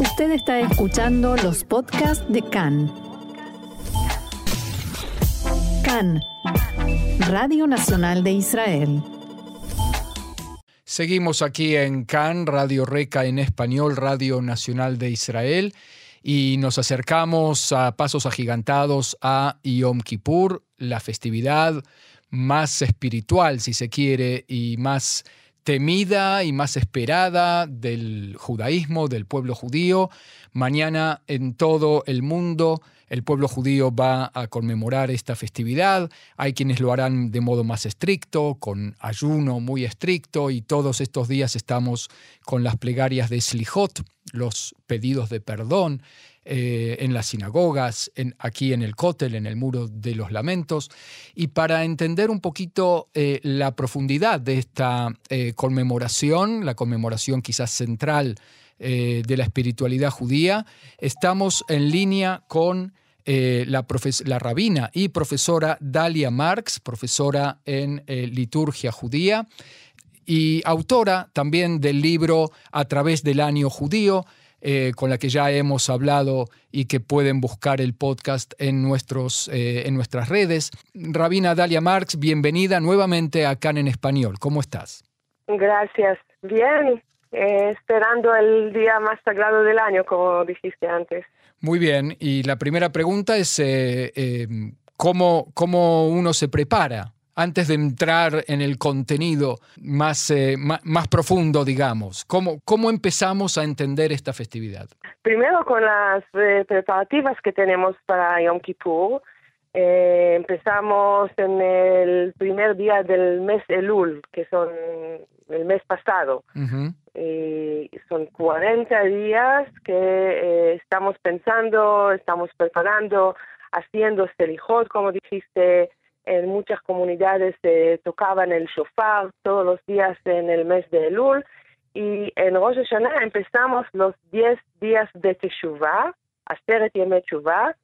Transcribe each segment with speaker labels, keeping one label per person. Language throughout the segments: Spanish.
Speaker 1: Usted está escuchando los podcasts de CAN. CAN, Radio Nacional de Israel.
Speaker 2: Seguimos aquí en CAN, Radio Reca en español, Radio Nacional de Israel, y nos acercamos a pasos agigantados a Yom Kippur, la festividad más espiritual, si se quiere, y más temida y más esperada del judaísmo, del pueblo judío. Mañana en todo el mundo el pueblo judío va a conmemorar esta festividad. Hay quienes lo harán de modo más estricto, con ayuno muy estricto, y todos estos días estamos con las plegarias de Slijot, los pedidos de perdón. Eh, en las sinagogas, aquí en el Kotel, en el Muro de los Lamentos, y para entender un poquito eh, la profundidad de esta eh, conmemoración, la conmemoración quizás central de la espiritualidad judía, estamos en línea con la, rabina y profesora Dalia Marx, profesora en liturgia judía y autora también del libro A través del año judío, eh, con la que ya hemos hablado y que pueden buscar el podcast en, nuestros, eh, en nuestras redes. Rabina Dalia Marx, bienvenida nuevamente a CAN en Español. ¿Cómo estás?
Speaker 3: Gracias. Bien, eh, esperando el día más sagrado del año, como dijiste antes.
Speaker 2: Muy bien, y la primera pregunta es ¿cómo, ¿cómo uno se prepara antes de entrar en el contenido más, eh, más, profundo, digamos? ¿Cómo, ¿Cómo empezamos a entender esta festividad?
Speaker 3: Primero con las eh, preparativas que tenemos para Yom Kippur. Eh, empezamos en el primer día del mes Elul, que son el mes pasado. son 40 días que estamos pensando, estamos preparando, haciendo Selijot, como dijiste, en muchas comunidades se tocaban el shofar todos los días en el mes de Elul y en Rosh Hashanah empezamos los 10 días de Teshuvah, Aseret Yeme Teshuvah.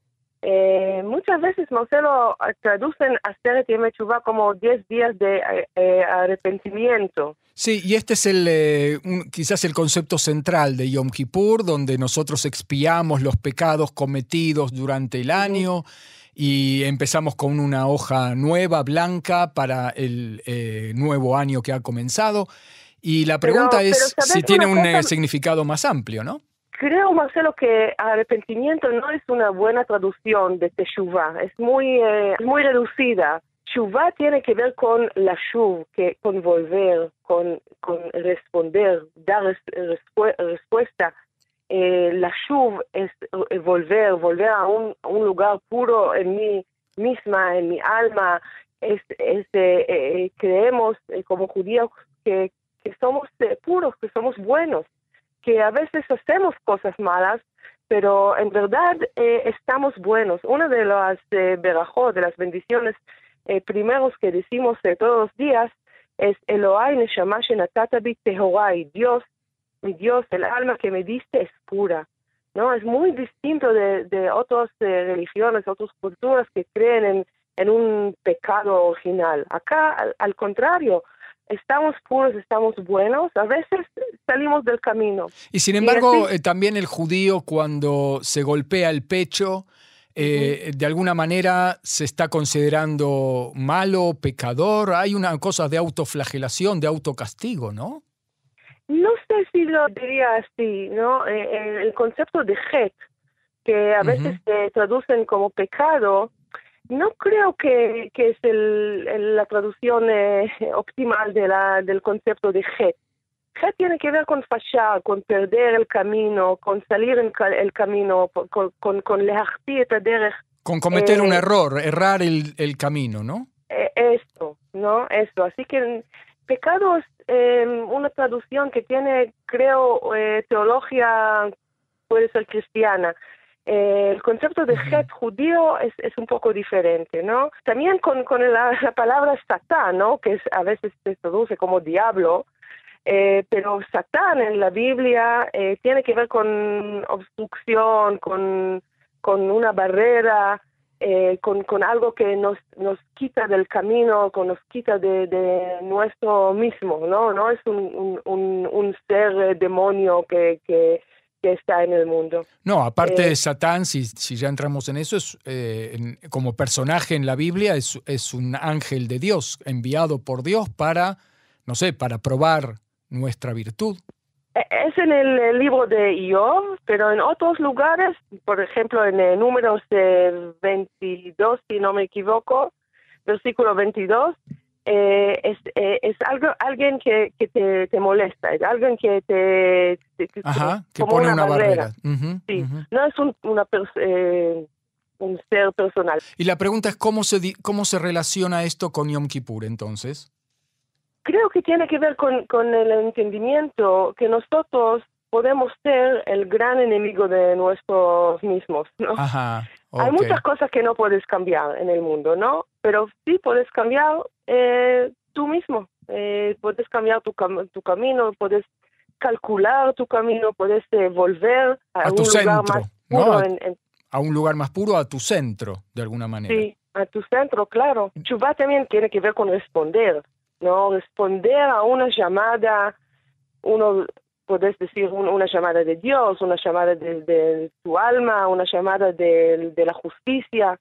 Speaker 3: Eh, muchas veces, Marcelo, traducen Aseret Yeme Teshuvah como 10 días de eh, eh, arrepentimiento.
Speaker 2: Sí, y este es el eh, quizás el concepto central de Yom Kippur, donde nosotros expiamos los pecados cometidos durante el año y empezamos con una hoja nueva, blanca, para el eh, nuevo año que ha comenzado. Y la pregunta es si tiene un eh, significado más amplio, ¿no?
Speaker 3: Creo, Marcelo, que arrepentimiento no es una buena traducción de Teshuvah, es muy, eh, muy reducida. Shuvah tiene que ver con la shuv, que con volver, con, con responder, dar respuesta eh, es eh, volver, volver a un, lugar puro en mí misma, en mi alma. Es, eh, creemos como judíos que, somos puros, que somos buenos, que a veces hacemos cosas malas, pero en verdad estamos buenos. Una de las eh, de las bendiciones primeros que decimos todos los días, es Elohai Neshama Shenatata Tehorai, Dios mi Dios, el alma que me diste es pura. ¿no? Es muy distinto de, de otras eh, religiones, otras culturas que creen en, en un pecado original. Acá, al, contrario, estamos puros, estamos buenos, a veces salimos del camino.
Speaker 2: Y sin embargo, eh, también el judío cuando se golpea el pecho, eh, de alguna manera se está considerando malo, pecador, hay una cosa de autoflagelación, de autocastigo, ¿no?
Speaker 3: No sé si lo diría así, ¿no? Eh, eh, el concepto de het, que a veces se traducen como pecado, no creo que, que es el, la traducción eh, optimal de la, del concepto de het. Het tiene que ver con fallar, con perder el camino, con salir en el camino, con, con, con
Speaker 2: Con cometer un error, errar el, el camino, ¿no?
Speaker 3: esto, ¿no? Esto. Así que pecado em, una traducción que tiene, creo, eh, teología, puede ser cristiana. Eh, el concepto de het judío es, es, un poco diferente, ¿no? También con, con la, palabra satán, ¿no? Que es, a veces se traduce como diablo, eh, pero satán en la Biblia tiene que ver con obstrucción, con, con una barrera, eh, con, con, algo que nos, nos quita del camino, que nos quita de, de nuestro mismo, ¿no? No es un, un, un, ser demonio que, que, que está en el mundo.
Speaker 2: No, aparte
Speaker 3: Eh,
Speaker 2: de Satán, si, si ya entramos en eso, es, eh, en- como personaje en la Biblia es, es un ángel de Dios, enviado por Dios para, no sé, para probar nuestra virtud.
Speaker 3: Es en el, libro de Job, pero en otros lugares, por ejemplo en eh, números eh, 22, si no me equivoco, versículo 22, eh, es, eh, es algo, alguien que, que te, te molesta, es alguien que te... te- que-
Speaker 2: Ajá, que
Speaker 3: como
Speaker 2: pone una, barrera.
Speaker 3: Sí, no es un, una eh, un ser personal.
Speaker 2: Y la pregunta es cómo se, di- cómo se relaciona esto con Yom Kippur entonces.
Speaker 3: Creo que tiene que ver con, con el entendimiento que nosotros podemos ser el gran enemigo de nosotros mismos, ¿no?
Speaker 2: Ajá.
Speaker 3: Hay muchas cosas que no puedes cambiar en el mundo, ¿no? Pero sí puedes cambiar eh, tú mismo. Eh, puedes cambiar tu, cam- tu camino, puedes calcular tu camino, puedes eh, volver a,
Speaker 2: A
Speaker 3: un lugar
Speaker 2: centro,
Speaker 3: más puro en- en-
Speaker 2: A un lugar más puro, a tu centro, de alguna manera.
Speaker 3: Sí, a tu centro, claro. Chubá también tiene que ver con responder, ¿no? Responder a una llamada, uno puedes decir un- una llamada de Dios, una llamada de, de tu alma, una llamada de, de la justicia.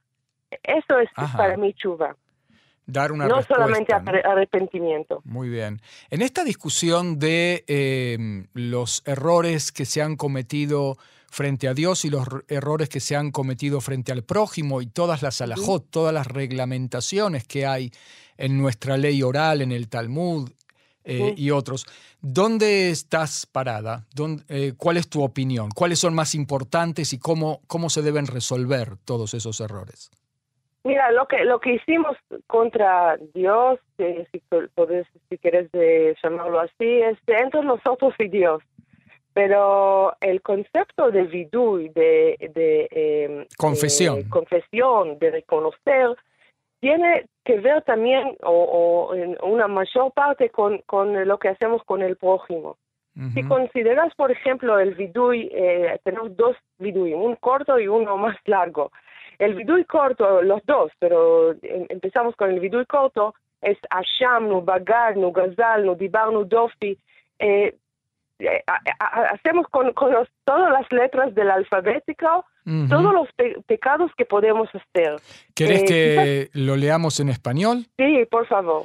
Speaker 3: Eso es
Speaker 2: Ajá.
Speaker 3: para mí Chubá,
Speaker 2: Dar una
Speaker 3: no
Speaker 2: respuesta.
Speaker 3: solamente arrepentimiento.
Speaker 2: Muy bien. En esta discusión de eh, los errores que se han cometido frente a Dios y los errores que se han cometido frente al prójimo y todas las alajot, todas las reglamentaciones que hay en nuestra ley oral, en el Talmud eh, y otros, ¿dónde estás parada? ¿Dónde- eh, ¿Cuál es tu opinión? ¿Cuáles son más importantes y cómo, cómo se deben resolver todos esos errores?
Speaker 3: Mira, lo que lo que hicimos contra Dios, eh, si po- podés, si quieres eh, llamarlo así, es entre nosotros y Dios. Pero el concepto de vidui, de, de eh,
Speaker 2: Confesión.
Speaker 3: eh, confesión, de reconocer, tiene que ver también, o, o en una mayor parte, con, con lo que hacemos con el prójimo. Si consideras, por ejemplo, el vidui, eh, tenemos dos vidui, un corto y uno más largo. El vidui corto, los dos, pero em- empezamos con el vidui corto, es Ashamnu, Bagadnu, Gazalnu, Dibarnu, Dofi. Eh, eh, hacemos con, con los- todas las letras del alfabético todos los pe- pecados que podemos hacer.
Speaker 2: ¿Querés
Speaker 3: eh,
Speaker 2: que lo leamos en español?
Speaker 3: Sí, por favor.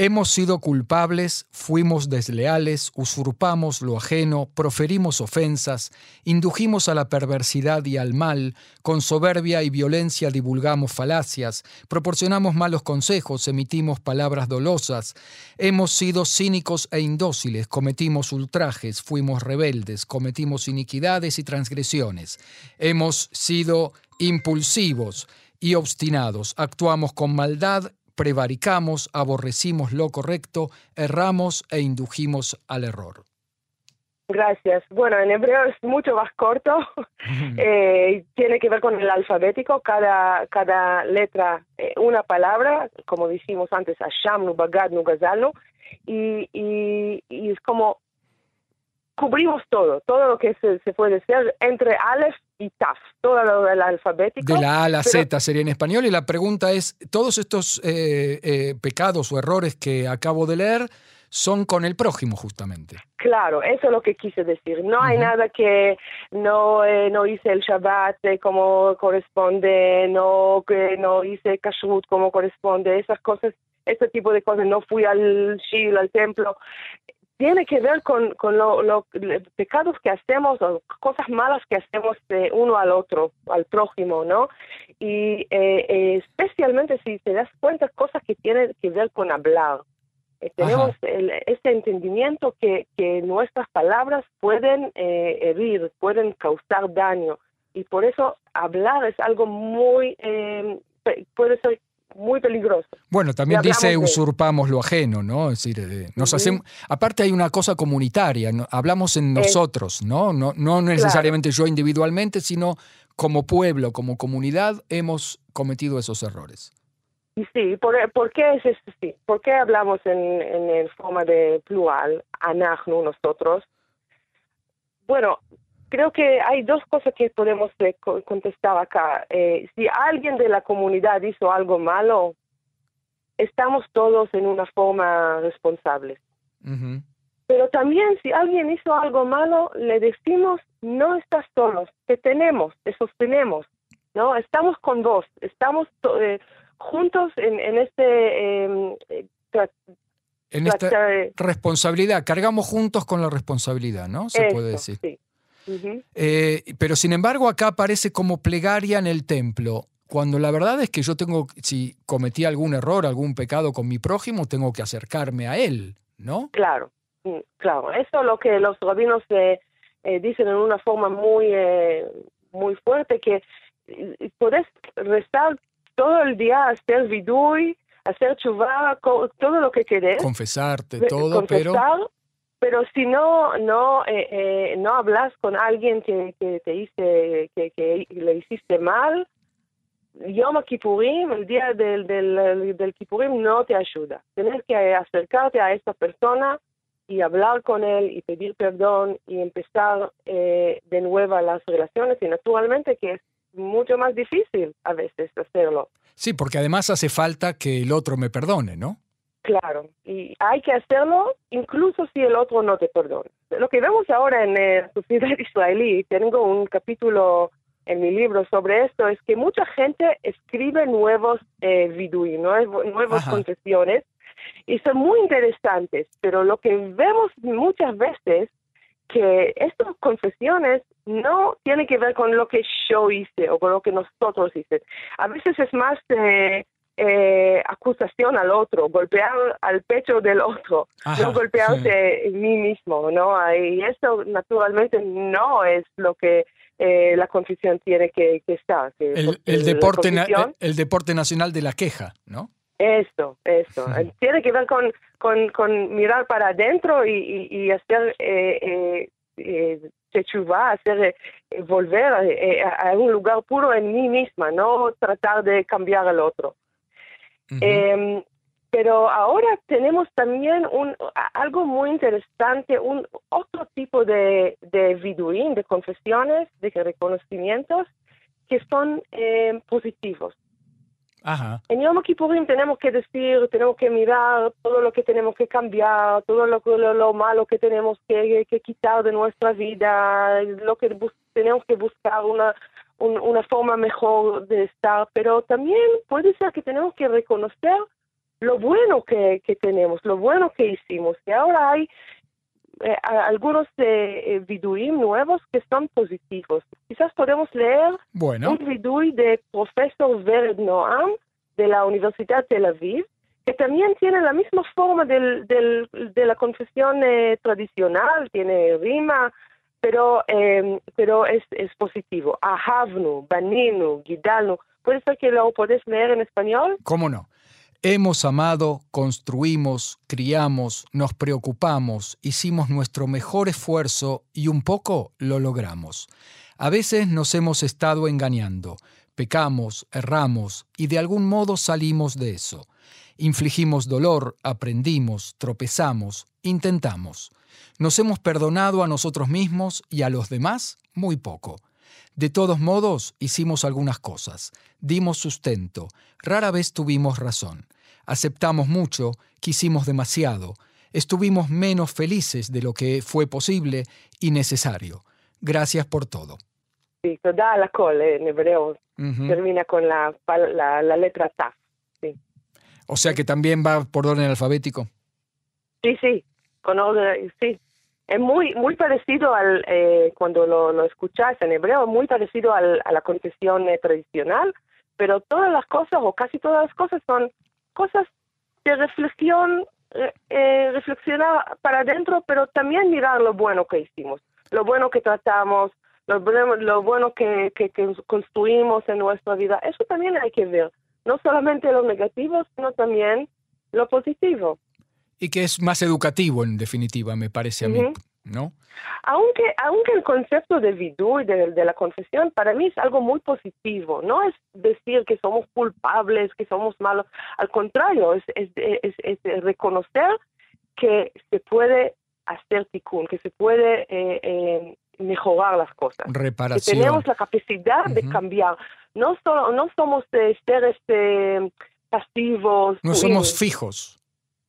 Speaker 2: Hemos sido culpables, fuimos desleales, usurpamos lo ajeno, proferimos ofensas, indujimos a la perversidad y al mal, con soberbia y violencia divulgamos falacias, proporcionamos malos consejos, emitimos palabras dolosas, hemos sido cínicos e indóciles, cometimos ultrajes, fuimos rebeldes, cometimos iniquidades y transgresiones, hemos sido impulsivos y obstinados, actuamos con maldad prevaricamos, aborrecimos lo correcto, erramos e indujimos al error.
Speaker 3: Gracias. Bueno, en hebreo es mucho más corto. Eh, tiene que ver con el alfabético. Cada, cada letra, eh, una palabra, como dijimos antes, Ashamnu, Bagadnu, Gazalnu. Y, y, y es como cubrimos todo, todo lo que se, se puede ser entre Aleph y Taf, todo lo del alfabético.
Speaker 2: De la A a la
Speaker 3: pero-
Speaker 2: Z sería en español y la pregunta es, ¿todos estos eh, eh, pecados o errores que acabo de leer son con el prójimo justamente?
Speaker 3: Claro, eso es lo que quise decir. No hay nada que no eh, no hice el Shabbat eh, como corresponde, no que no hice kashrut como corresponde, esas cosas, ese tipo de cosas. No fui al shil, al templo. Tiene que ver con, con lo, lo- los pecados que hacemos o cosas malas que hacemos de uno al otro, al prójimo, ¿no? Y eh, especialmente si te das cuenta cosas que tienen que ver con hablar. Eh, tenemos el- ese entendimiento que, que nuestras palabras pueden eh, herir, pueden causar daño. Y por eso hablar es algo muy, eh, puede ser muy peligroso.
Speaker 2: Bueno, también dice
Speaker 3: de-
Speaker 2: usurpamos lo ajeno, ¿no? Es decir, eh, nos hacemos, aparte hay una cosa comunitaria, ¿no? hablamos en nosotros, ¿no? No, no necesariamente yo individualmente, sino como pueblo, como comunidad, hemos cometido esos errores.
Speaker 3: Y sí, ¿por, por qué es esto así? ¿Por qué hablamos en, en, en forma de plural, anachnu, nosotros? Bueno, creo que hay dos cosas que podemos co- contestar acá. Eh, si alguien de la comunidad hizo algo malo, estamos todos en una forma responsable.
Speaker 2: Ujú.
Speaker 3: Pero también si alguien hizo algo malo, le decimos, no estás solos, te tenemos, te sostenemos, ¿no? Estamos con vos, estamos eh, juntos en, en este...
Speaker 2: Em, eh, en esta responsabilidad, cargamos juntos con la responsabilidad, ¿no? Se puede decir. Sí. Eh, pero sin embargo acá aparece como plegaria en el templo, cuando la verdad es que yo tengo, si cometí algún error, algún pecado con mi prójimo, tengo que acercarme a él, ¿no?
Speaker 3: Claro, mm, claro. Eso es lo que los rabinos eh, eh, dicen en una forma muy, muy fuerte, que podés rezar todo el día, hacer vidui, hacer chuvá, todo lo que querés.
Speaker 2: Confesarte, todo, pero
Speaker 3: pero si no no eh, eh, no hablas con alguien que, que te dice que, le hiciste mal Yom Kippurim, el día del, del, del Kippurim no te ayuda. Tienes que acercarte a esta persona y hablar con él y pedir perdón y empezar eh, de nuevo las relaciones y naturalmente que es mucho más difícil a veces hacerlo.
Speaker 2: Sí, porque además hace falta que el otro me perdone, ¿no?
Speaker 3: Claro, y hay que hacerlo incluso si el otro no te perdona. Lo que vemos ahora en la sociedad israelí, tengo un capítulo en mi libro sobre esto, es que mucha gente escribe nuevos eh, vidui, nuevas confesiones, y son muy interesantes, pero lo que vemos muchas veces que estas confesiones no tienen que ver con lo que yo hice o con lo que nosotros hicimos. A veces es más eh, eh, acusación al otro, golpear al pecho del otro, no golpearse en mí mismo, ¿no? Y eso naturalmente no es lo que eh, la confesión tiene que, estar.
Speaker 2: el, deporte el deporte nacional de la queja, ¿no?
Speaker 3: Eso, eso. Tiene que ver con, con, mirar para adentro y, hacer eh, eh, hacer volver a, un lugar puro en mí misma, no tratar de cambiar al otro. Em, pero ahora tenemos también un, algo muy interesante, un otro tipo de, de viduín, de confesiones, de reconocimientos que son em, positivos. Ajá. En Yom Kippurim tenemos que decir, tenemos que mirar todo lo que tenemos que cambiar, todo lo, lo, lo malo que tenemos que, que, quitar de nuestra vida, lo que tenemos que buscar una, una forma mejor de estar, pero también puede ser que tenemos que reconocer lo bueno que, que tenemos, lo bueno que hicimos. Y ahora hay eh, algunos eh, viduim nuevos que son positivos. Quizás podemos leer un vidui de profesor Vered Noam de la Universidad de Tel Aviv, que también tiene la misma forma del, del, de la confesión eh, tradicional, tiene rima, pero, eh, pero es, es positivo. Ahavnu, Baninu, Gidalnu. ¿Puede ser que lo puedes leer en español?
Speaker 2: ¿Cómo no? Hemos amado, construimos, criamos, nos preocupamos, hicimos nuestro mejor esfuerzo y un poco lo logramos. A veces nos hemos estado engañando, pecamos, erramos y de algún modo salimos de eso. Infligimos dolor, aprendimos, tropezamos, intentamos. Nos hemos perdonado a nosotros mismos y a los demás muy poco. De todos modos, hicimos algunas cosas, dimos sustento, rara vez tuvimos razón, aceptamos mucho, quisimos demasiado, estuvimos menos felices de lo que fue posible y necesario. Gracias por todo.
Speaker 3: Sí, toda la col en hebreo termina con la, la, letra ta. Sí.
Speaker 2: O sea que también va por orden alfabético.
Speaker 3: Sí, sí, sí, es muy muy parecido al eh, cuando lo, lo, escuchas en hebreo muy parecido al, a la confesión eh, tradicional pero todas las cosas o casi todas las cosas son cosas de reflexión eh, reflexionar para adentro pero también mirar lo bueno que hicimos lo bueno que tratamos lo, lo bueno que, que, que construimos en nuestra vida. Eso también hay que ver no solamente lo negativo sino también lo positivo
Speaker 2: y que es más educativo en definitiva, me parece a mí, ¿no?
Speaker 3: Aunque, aunque el concepto de vidú y de, la confesión para mí es algo muy positivo, no es decir que somos culpables, que somos malos, al contrario, es, es, es, reconocer que se puede hacer tikkun, que se puede eh, eh, mejorar las cosas.
Speaker 2: Reparación.
Speaker 3: Que tenemos la capacidad de cambiar. No, solo, no somos de seres este, pasivos.
Speaker 2: No somos fijos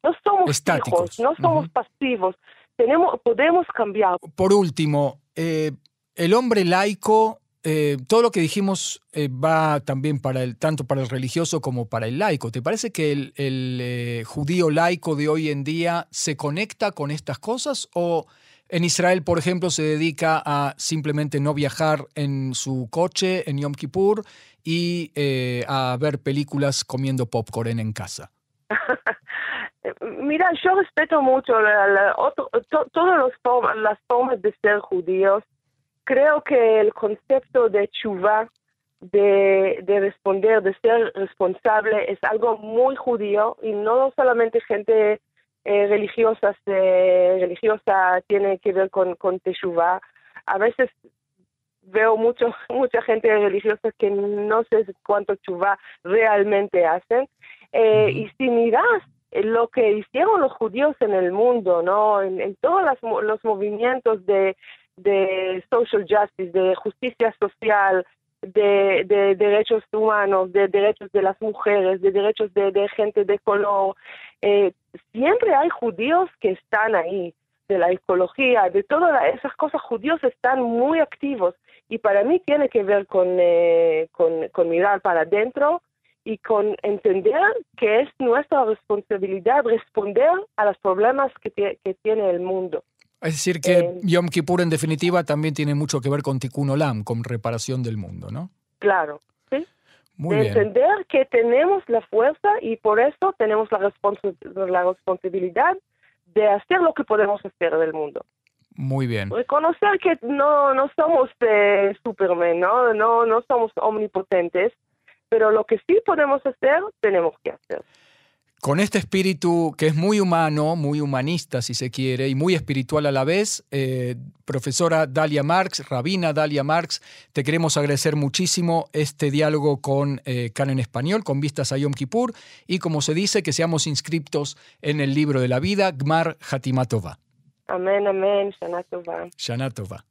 Speaker 3: no somos fijos, no somos pasivos. tenemos, podemos cambiar.
Speaker 2: Por último, eh, el hombre laico, eh, todo lo que dijimos eh, va también para el, tanto para el religioso como para el laico. ¿Te parece que el, el judío laico de hoy en día se conecta con estas cosas o en Israel, por ejemplo, se dedica a simplemente no viajar en su coche en Yom Kippur y a ver películas comiendo popcorn en casa?
Speaker 3: Mira, yo respeto mucho todas las formas de ser judíos. Creo que el concepto de chuva, de, responder, de ser responsable, es algo muy judío y no solamente gente eh, religiosa, religiosa tiene que ver con, con teshuva. A veces veo mucho, mucha gente religiosa que no sé cuánto chuva realmente hacen. Eh, y si miras eh, lo que hicieron los judíos en el mundo, ¿no? En, todos los movimientos de, social justice, de justicia social, de, de, derechos humanos, de derechos de las mujeres, de derechos de, gente de color. Eh, siempre hay judíos que están ahí, de la ecología, de todas esas cosas, judíos están muy activos y para mí tiene que ver con, eh, con mirar para adentro y con entender que es nuestra responsabilidad responder a los problemas que, que tiene el mundo.
Speaker 2: Es decir, que eh, Yom Kippur en definitiva también tiene mucho que ver con Tikkun Olam, con reparación del mundo, ¿no?
Speaker 3: Claro, sí. Muy de entender que tenemos la fuerza y por eso tenemos la, la responsabilidad de hacer lo que podemos hacer del mundo.
Speaker 2: Muy bien.
Speaker 3: Reconocer que no, no somos eh, Superman, ¿no? ¿no? No somos omnipotentes, pero lo que sí podemos hacer, tenemos que hacer.
Speaker 2: Con este espíritu que es muy humano, muy humanista si se quiere, y muy espiritual a la vez, eh, profesora Dalia Marx, rabina Dalia Marx, te queremos agradecer muchísimo este diálogo con eh, en Español, con vistas a Yom Kippur, y como se dice, que seamos inscriptos en el libro de la vida, Gmar Hatimatova.
Speaker 3: Amén, amén, Shana Tova.
Speaker 2: Shana Tova.